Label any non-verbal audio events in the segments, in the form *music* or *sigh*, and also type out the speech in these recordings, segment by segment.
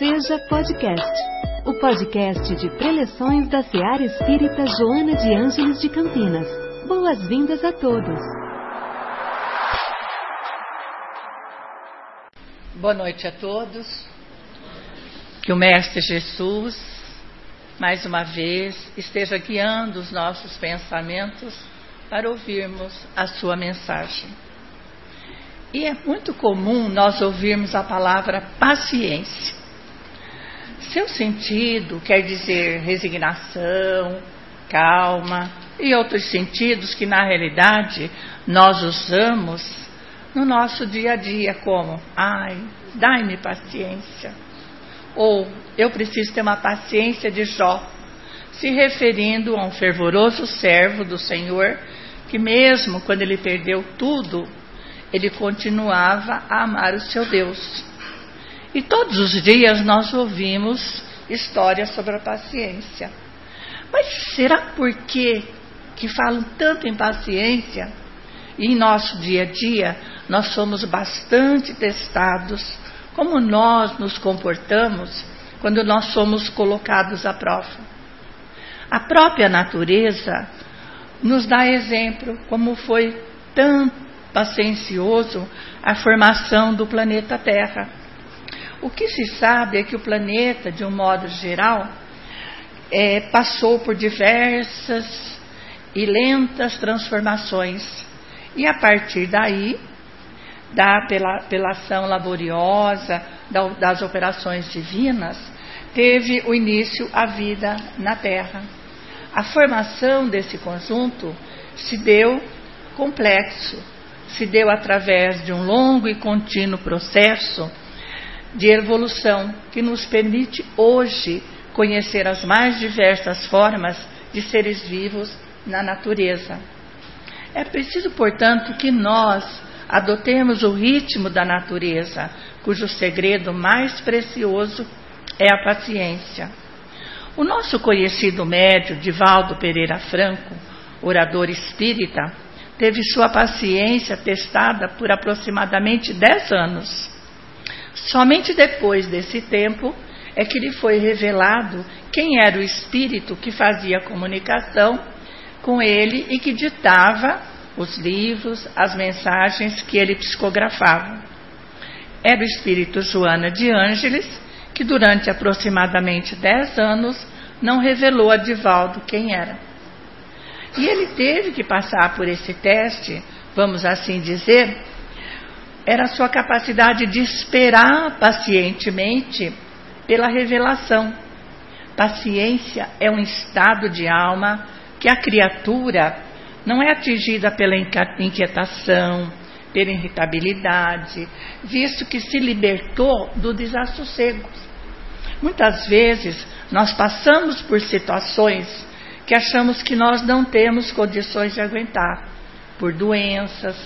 Seja Podcast, o podcast de preleções da Seara Espírita Joana de Ângeles de Campinas. Boas-vindas a todos. Boa noite a todos. Que o Mestre Jesus, mais uma vez, esteja guiando os nossos pensamentos para ouvirmos a sua mensagem. E é muito comum nós ouvirmos a palavra paciência. Seu sentido quer dizer resignação, calma e outros sentidos que na realidade nós usamos no nosso dia a dia, como ai, dai-me paciência. Ou eu preciso ter uma paciência de Jó, se referindo a um fervoroso servo do Senhor que, mesmo quando ele perdeu tudo, ele continuava a amar o seu Deus. E todos os dias nós ouvimos histórias sobre a paciência. Mas será por que que falam tanto em paciência? E em nosso dia a dia nós somos bastante testados como nós nos comportamos quando nós somos colocados à prova. A própria natureza nos dá exemplo como foi tão paciencioso a formação do planeta Terra. O que se sabe é que o planeta, de um modo geral, é, passou por diversas e lentas transformações. E a partir daí, da, pela, pela ação laboriosa da, das operações divinas, teve o início a vida na Terra. A formação desse conjunto se deu complexo, se deu através de um longo e contínuo processo de evolução que nos permite hoje conhecer as mais diversas formas de seres vivos na natureza. É preciso, portanto, que nós adotemos o ritmo da natureza, cujo segredo mais precioso é a paciência. O nosso conhecido médio Divaldo Pereira Franco, orador espírita, teve sua paciência testada por aproximadamente 10 anos. Somente depois desse tempo é que lhe foi revelado quem era o espírito que fazia comunicação com ele e que ditava os livros, as mensagens que ele psicografava. Era o espírito Joana de Ângeles, que durante aproximadamente 10 anos não revelou a Divaldo quem era. E ele teve que passar por esse teste, vamos assim dizer, era a sua capacidade de esperar pacientemente pela revelação. Paciência é um estado de alma que a criatura não é atingida pela inquietação, pela irritabilidade, visto que se libertou do desassossego. Muitas vezes nós passamos por situações que achamos que nós não temos condições de aguentar, por doenças,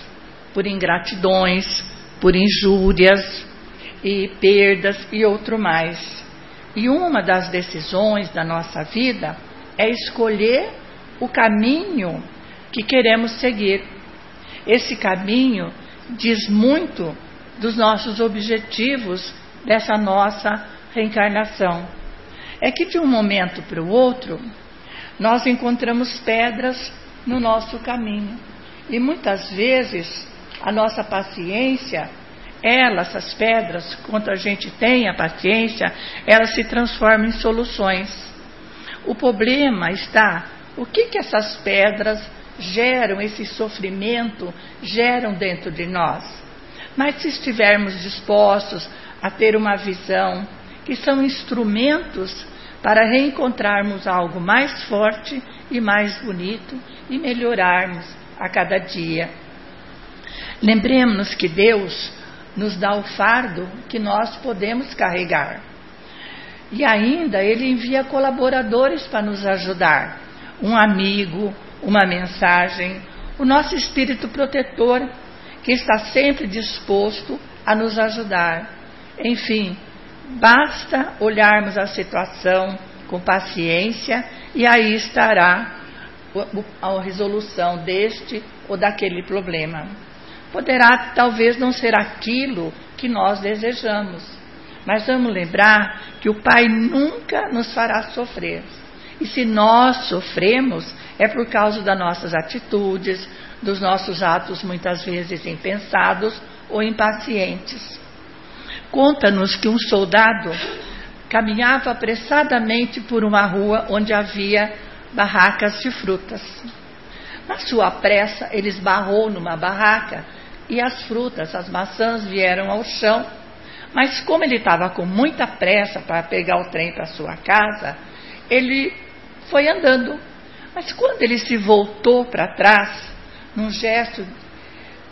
por ingratidões, por injúrias e perdas e outro mais. E uma das decisões da nossa vida é escolher o caminho que queremos seguir. Esse caminho diz muito dos nossos objetivos dessa nossa reencarnação. É que de um momento para o outro, nós encontramos pedras no nosso caminho. E muitas vezes a nossa paciência, elas, essas pedras, quando a gente tem a paciência, elas se transformam em soluções. O problema está o que, que essas pedras geram, esse sofrimento geram dentro de nós. Mas se estivermos dispostos a ter uma visão que são instrumentos para reencontrarmos algo mais forte e mais bonito e melhorarmos a cada dia. Lembremos que Deus nos dá o fardo que nós podemos carregar. E ainda Ele envia colaboradores para nos ajudar. Um amigo, uma mensagem, o nosso espírito protetor, que está sempre disposto a nos ajudar. Enfim, Basta olharmos a situação com paciência e aí estará a resolução deste ou daquele problema. Poderá talvez não ser aquilo que nós desejamos, Mas vamos lembrar que o Pai nunca nos fará sofrer. E se nós sofremos, é por causa das nossas atitudes, dos nossos atos muitas vezes impensados ou impacientes. Conta-nos que um soldado caminhava apressadamente por uma rua onde havia barracas de frutas. Na sua pressa, ele esbarrou numa barraca e as frutas, as maçãs, vieram ao chão. Mas como ele estava com muita pressa para pegar o trem para sua casa, ele foi andando. Mas quando ele se voltou para trás, num gesto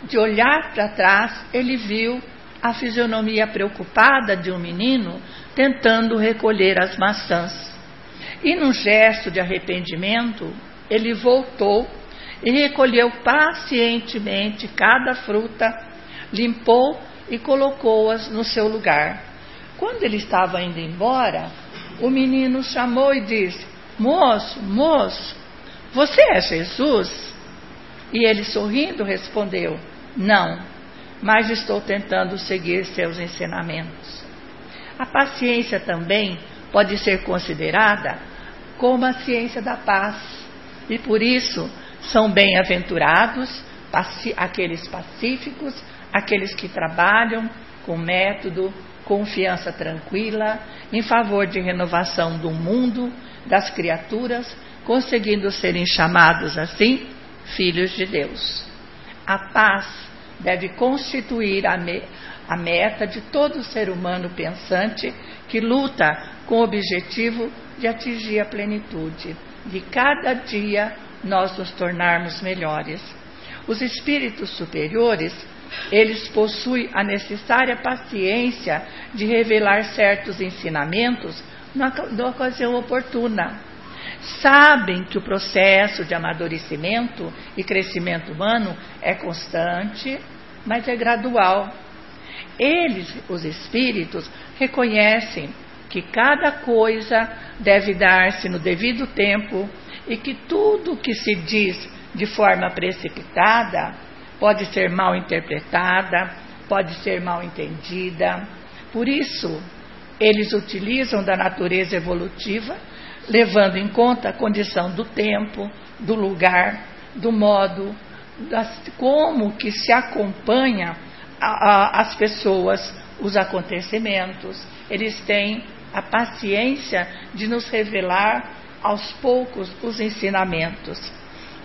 de olhar para trás, ele viu a fisionomia preocupada de um menino tentando recolher as maçãs. E num gesto de arrependimento, ele voltou e recolheu pacientemente cada fruta, limpou e colocou-as no seu lugar. Quando ele estava indo embora, o menino chamou e disse: Moço, moço, você é Jesus? E ele sorrindo respondeu: Não, mas estou tentando seguir seus ensinamentos. A paciência também pode ser considerada como a ciência da paz, e por isso são bem-aventurados aqueles pacíficos, aqueles que trabalham com método, confiança tranquila, em favor de renovação do mundo, das criaturas, conseguindo serem chamados assim filhos de Deus. A paz deve constituir a, me, a meta de todo ser humano pensante que luta com o objetivo de atingir a plenitude, de cada dia nós nos tornarmos melhores. Os espíritos superiores, eles possuem a necessária paciência de revelar certos ensinamentos na, na ocasião oportuna. Sabem que o processo de amadurecimento e crescimento humano é constante, mas é gradual. Eles, os espíritos, reconhecem que cada coisa deve dar-se no devido tempo e que tudo que se diz de forma precipitada pode ser mal interpretada, pode ser mal entendida. Por isso, eles utilizam da natureza evolutiva, levando em conta a condição do tempo, do lugar, do modo, das, como que se acompanha a, a, as pessoas, os acontecimentos. Eles têm a paciência de nos revelar aos poucos os ensinamentos.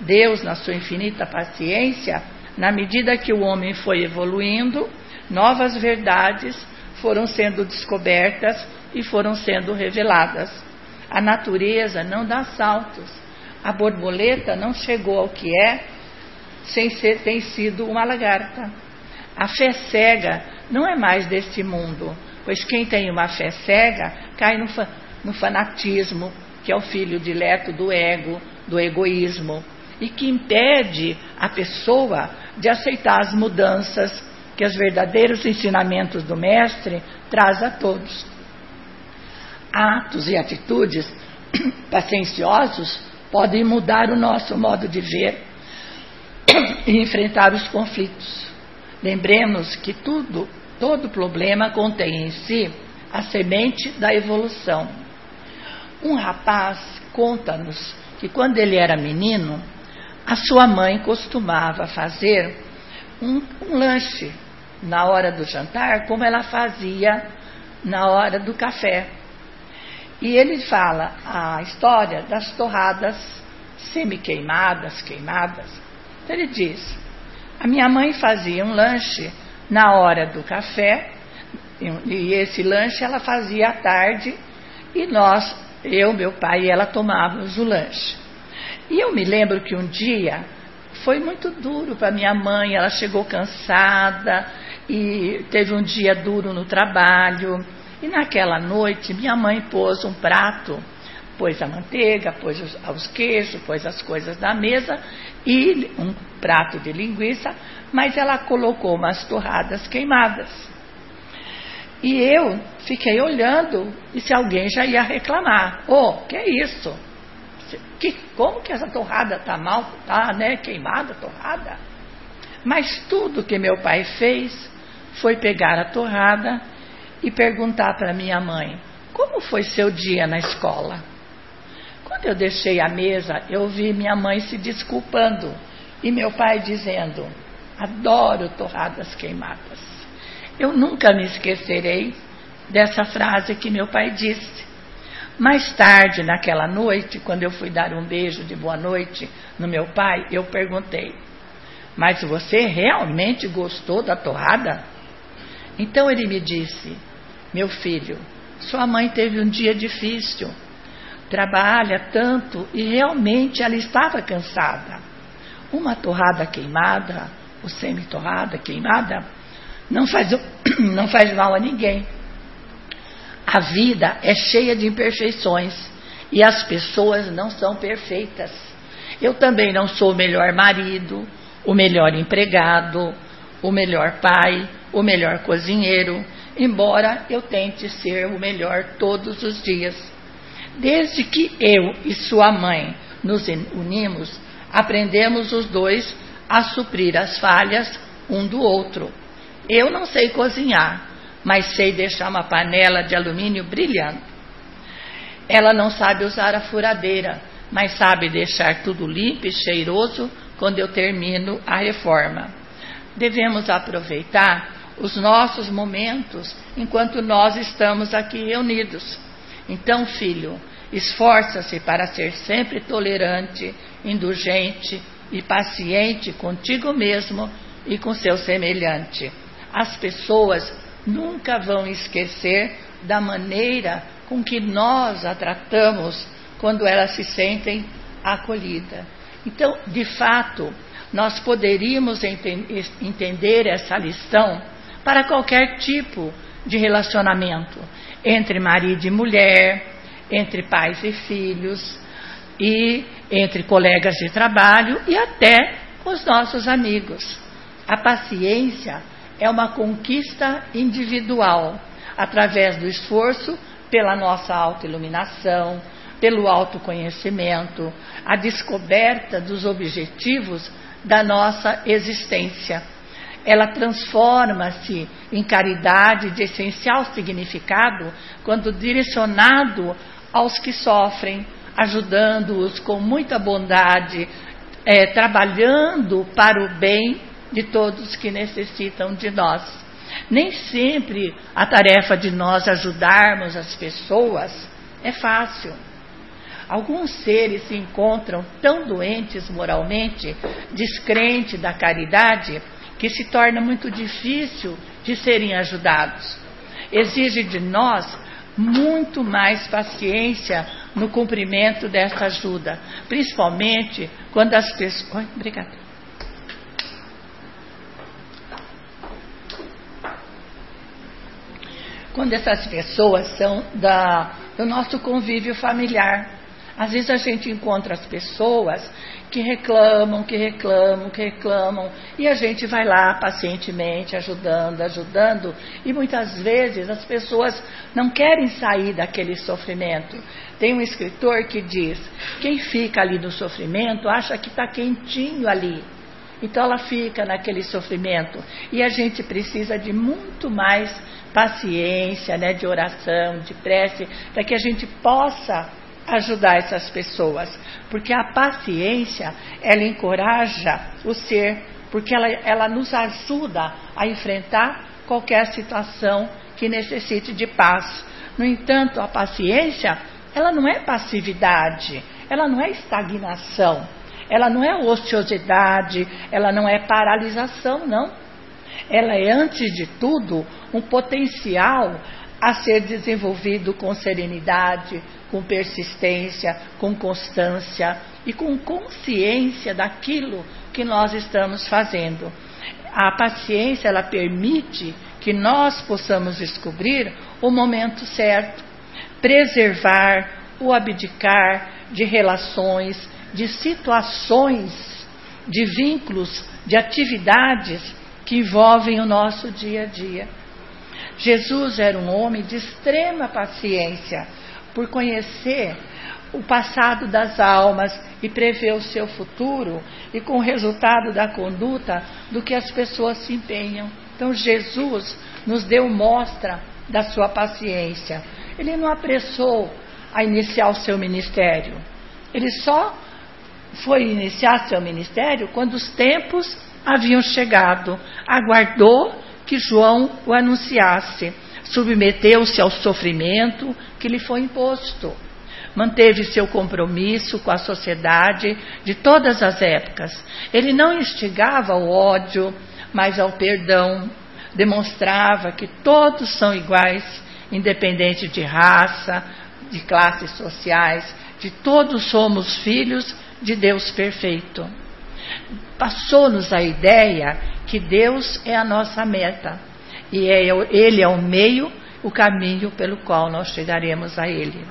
Deus, na sua infinita paciência, na medida que o homem foi evoluindo, novas verdades foram sendo descobertas e foram sendo reveladas. A natureza não dá saltos. A borboleta não chegou ao que é sem ser, ter sido uma lagarta. A fé cega não é mais deste mundo, pois quem tem uma fé cega cai no, no fanatismo, que é o filho dileto do ego, do egoísmo, e que impede a pessoa de aceitar as mudanças que os verdadeiros ensinamentos do Mestre traz a todos. Atos e atitudes *clears throat* pacienciosos podem mudar o nosso modo de ver *clears throat* e enfrentar os conflitos. Lembremos que tudo, todo problema contém em si a semente da evolução. Um rapaz conta-nos que quando ele era menino, a sua mãe costumava fazer um, um, lanche na hora do jantar, como ela fazia na hora do café. E ele fala a história das torradas semi-queimadas, queimadas. Então ele diz: a minha mãe fazia um lanche na hora do café, e esse lanche ela fazia à tarde, e nós eu, meu pai e ela tomávamos o lanche. E eu me lembro que um dia foi muito duro para minha mãe, ela chegou cansada e teve um dia duro no trabalho. E naquela noite, minha mãe pôs um prato, pôs a manteiga, pôs os, os queijos, pôs as coisas na mesa e um prato de linguiça, mas ela colocou umas torradas queimadas. E eu fiquei olhando e se alguém já ia reclamar. Oh, que é isso? Que, como que essa torrada está mal, está né, queimada, torrada? Mas tudo que meu pai fez foi pegar a torrada e perguntar para minha mãe: Como foi seu dia na escola? Quando eu deixei a mesa, eu vi minha mãe se desculpando e meu pai dizendo: Adoro torradas queimadas. Eu nunca me esquecerei dessa frase que meu pai disse. Mais tarde, naquela noite, quando eu fui dar um beijo de boa noite no meu pai, eu perguntei: Mas você realmente gostou da torrada? Então ele me disse: Meu filho, sua mãe teve um dia difícil, trabalha tanto e realmente ela estava cansada. Uma torrada queimada, ou semi-torrada queimada, não faz, *clears throat* não faz mal a ninguém. A vida é cheia de imperfeições e as pessoas não são perfeitas. Eu também não sou o melhor marido, o melhor empregado, o melhor pai, o melhor cozinheiro, embora eu tente ser o melhor todos os dias. Desde que eu e sua mãe nos unimos, aprendemos os dois a suprir as falhas um do outro. Eu não sei cozinhar, mas sei deixar uma panela de alumínio brilhando. Ela não sabe usar a furadeira, mas sabe deixar tudo limpo e cheiroso quando eu termino a reforma. Devemos aproveitar os nossos momentos enquanto nós estamos aqui reunidos. Então, filho, esforça-se para ser sempre tolerante, indulgente e paciente contigo mesmo e com seu semelhante. As pessoas nunca vão esquecer da maneira com que nós a tratamos quando elas se sentem acolhidas. Então, de fato, nós poderíamos entender essa lição para qualquer tipo de relacionamento entre marido e mulher, entre pais e filhos, e entre colegas de trabalho e até com os nossos amigos. A paciência é uma conquista individual, através do esforço pela nossa autoiluminação, pelo autoconhecimento, a descoberta dos objetivos da nossa existência. Ela transforma-se em caridade de essencial significado quando direcionado aos que sofrem, ajudando-os com muita bondade, é, trabalhando para o bem de todos que necessitam de nós. Nem sempre a tarefa de nós ajudarmos as pessoas é fácil. Alguns seres se encontram tão doentes moralmente, descrentes da caridade, que se torna muito difícil de serem ajudados. Exige de nós muito mais paciência no cumprimento dessa ajuda, principalmente quando as pessoas. Obrigada. Quando essas pessoas são da, do nosso convívio familiar. Às vezes a gente encontra as pessoas que reclamam, que reclamam, que reclamam, e a gente vai lá pacientemente ajudando, ajudando, e muitas vezes as pessoas não querem sair daquele sofrimento. Tem um escritor que diz: quem fica ali no sofrimento acha que está quentinho ali. Então ela fica naquele sofrimento. E a gente precisa de muito mais paciência, né, de oração, de prece, para que a gente possa ajudar essas pessoas, porque a paciência ela encoraja o ser, porque ela, ela nos ajuda a enfrentar qualquer situação que necessite de paz. No entanto, a paciência ela não é passividade, ela não é estagnação, ela não é ociosidade, ela não é paralisação, não. Ela é, antes de tudo, um potencial a ser desenvolvido com serenidade, com persistência, com constância e com consciência daquilo que nós estamos fazendo. A paciência ela permite que nós possamos descobrir o momento certo, preservar o abdicar de relações, de situações, de vínculos, de atividades que envolvem o nosso dia a dia. Jesus era um homem de extrema paciência, por conhecer o passado das almas e prever o seu futuro, e com o resultado da conduta do que as pessoas se empenham. Então, Jesus nos deu mostra da sua paciência. Ele não apressou a iniciar o seu ministério. Ele só foi iniciar seu ministério quando os tempos haviam chegado. Aguardou que João o anunciasse. Submeteu-se ao sofrimento que lhe foi imposto. Manteve seu compromisso com a sociedade de todas as épocas. Ele não instigava ao ódio, mas ao perdão. Demonstrava que todos são iguais, independente de raça, de classes sociais, de todos somos filhos de Deus perfeito. Passou-nos a ideia que Deus é a nossa meta e é, Ele é o meio, o caminho pelo qual nós chegaremos a Ele.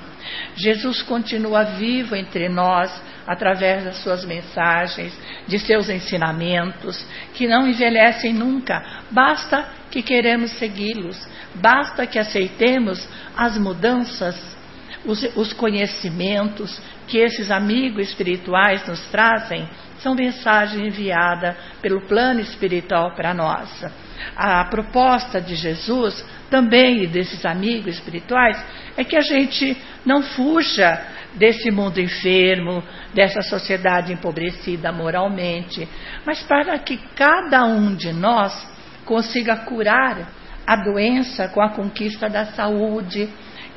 Jesus continua vivo entre nós através das suas mensagens, de seus ensinamentos, que não envelhecem nunca. Basta que queremos segui-los, basta que aceitemos as mudanças os, os conhecimentos que esses amigos espirituais nos trazem são mensagem enviada pelo plano espiritual para nós. A proposta de Jesus também e desses amigos espirituais é que a gente não fuja desse mundo enfermo, dessa sociedade empobrecida moralmente, mas para que cada um de nós consiga curar a doença com a conquista da saúde,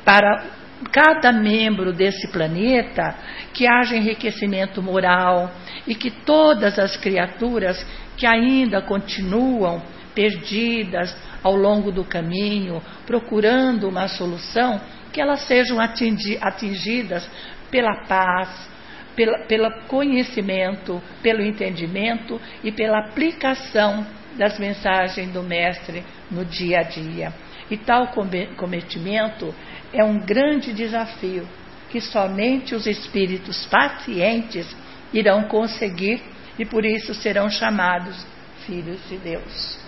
para cada membro desse planeta que haja enriquecimento moral e que todas as criaturas que ainda continuam perdidas ao longo do caminho, procurando uma solução, que elas sejam atingidas pela paz, pela, pelo conhecimento, pelo entendimento e pela aplicação das mensagens do Mestre no dia a dia. E tal cometimento é um grande desafio que somente os espíritos pacientes irão conseguir e por isso serão chamados filhos de Deus.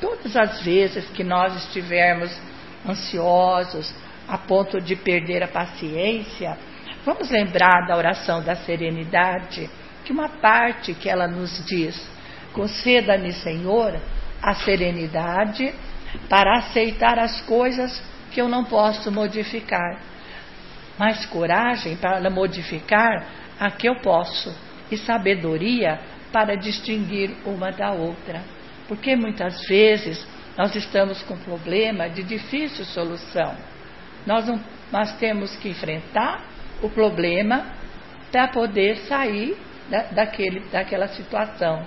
Todas as vezes que nós estivermos ansiosos a ponto de perder a paciência, vamos lembrar da oração da serenidade, que uma parte que ela nos diz: conceda-me, Senhor, a serenidade para aceitar as coisas que eu não posso modificar, mas coragem para modificar a que eu posso e sabedoria para distinguir uma da outra. Porque muitas vezes nós estamos com problema de difícil solução. Nós, não, nós temos que enfrentar o problema para poder sair da, daquele, daquela situação.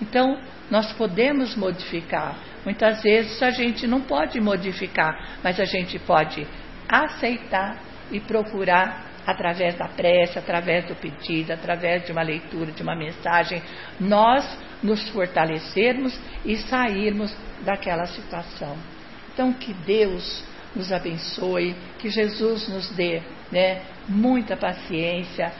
Então, nós podemos modificar. Muitas vezes a gente não pode modificar, mas a gente pode aceitar e procurar através da prece, através do pedido, através de uma leitura, de uma mensagem, nós nos fortalecermos e sairmos daquela situação. Então, que Deus nos abençoe, que Jesus nos dê né, muita paciência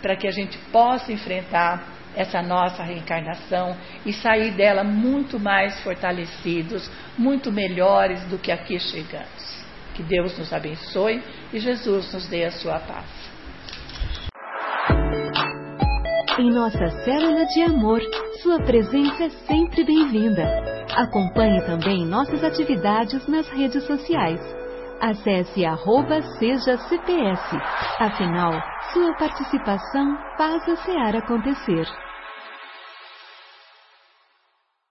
para que a gente possa enfrentar essa nossa reencarnação e sair dela muito mais fortalecidos, muito melhores do que aqui chegamos. Que Deus nos abençoe e Jesus nos dê a sua paz. Em nossa célula de amor, sua presença é sempre bem-vinda. Acompanhe também nossas atividades nas redes sociais. Acesse arroba seja CPS. Afinal, sua participação faz a SEAR acontecer.